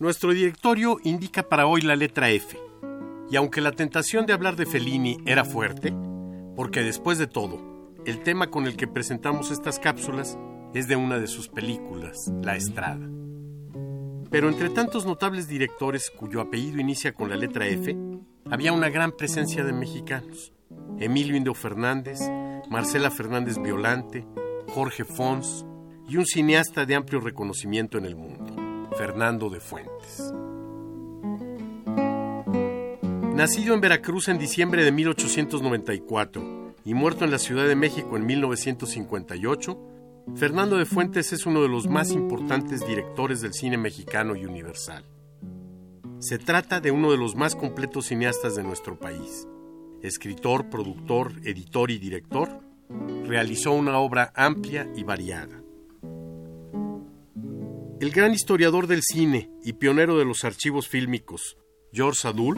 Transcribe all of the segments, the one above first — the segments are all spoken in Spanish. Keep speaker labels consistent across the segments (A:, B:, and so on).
A: Nuestro directorio indica para hoy la letra F. Y aunque la tentación de hablar de Fellini era fuerte, porque después de todo, el tema con el que presentamos estas cápsulas es de una de sus películas, La Estrada. Pero entre tantos notables directores cuyo apellido inicia con la letra F, había una gran presencia de mexicanos. Emilio Indo Fernández, Marcela Fernández Violante, Jorge Fons y un cineasta de amplio reconocimiento en el mundo, Fernando de Fuentes. Nacido en Veracruz en diciembre de 1894 y muerto en la Ciudad de México en 1958, Fernando de Fuentes es uno de los más importantes directores del cine mexicano y universal. Se trata de uno de los más completos cineastas de nuestro país. Escritor, productor, editor y director, realizó una obra amplia y variada. El gran historiador del cine y pionero de los archivos fílmicos, George Sadul,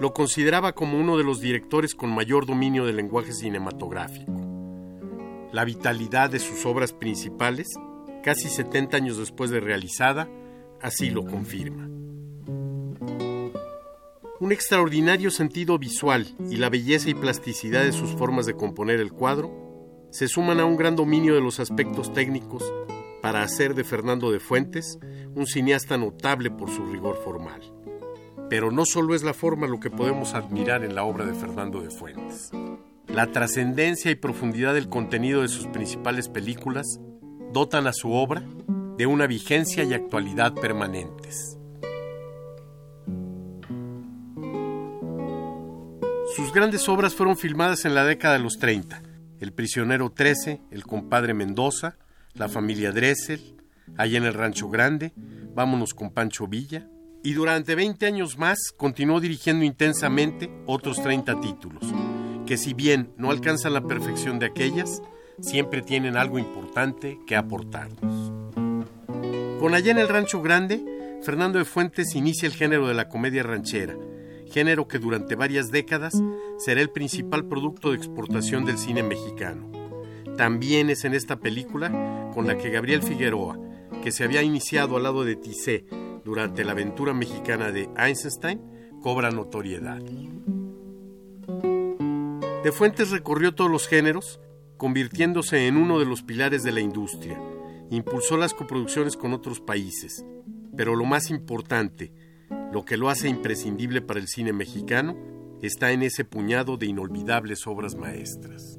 A: lo consideraba como uno de los directores con mayor dominio del lenguaje cinematográfico. La vitalidad de sus obras principales, casi 70 años después de realizada, así lo confirma. Un extraordinario sentido visual y la belleza y plasticidad de sus formas de componer el cuadro se suman a un gran dominio de los aspectos técnicos para hacer de Fernando de Fuentes un cineasta notable por su rigor formal. Pero no solo es la forma lo que podemos admirar en la obra de Fernando de Fuentes. La trascendencia y profundidad del contenido de sus principales películas dotan a su obra de una vigencia y actualidad permanentes. Sus grandes obras fueron filmadas en la década de los 30. El prisionero 13, El compadre Mendoza, La familia Dressel, Allá en el Rancho Grande, Vámonos con Pancho Villa, y durante 20 años más continuó dirigiendo intensamente otros 30 títulos, que si bien no alcanzan la perfección de aquellas, siempre tienen algo importante que aportarnos. Con Allá en el Rancho Grande, Fernando de Fuentes inicia el género de la comedia ranchera, género que durante varias décadas será el principal producto de exportación del cine mexicano. También es en esta película con la que Gabriel Figueroa, que se había iniciado al lado de Tissé durante la aventura mexicana de Einstein, cobra notoriedad. De Fuentes recorrió todos los géneros, convirtiéndose en uno de los pilares de la industria. Impulsó las coproducciones con otros países, pero lo más importante, lo que lo hace imprescindible para el cine mexicano, está en ese puñado de inolvidables obras maestras.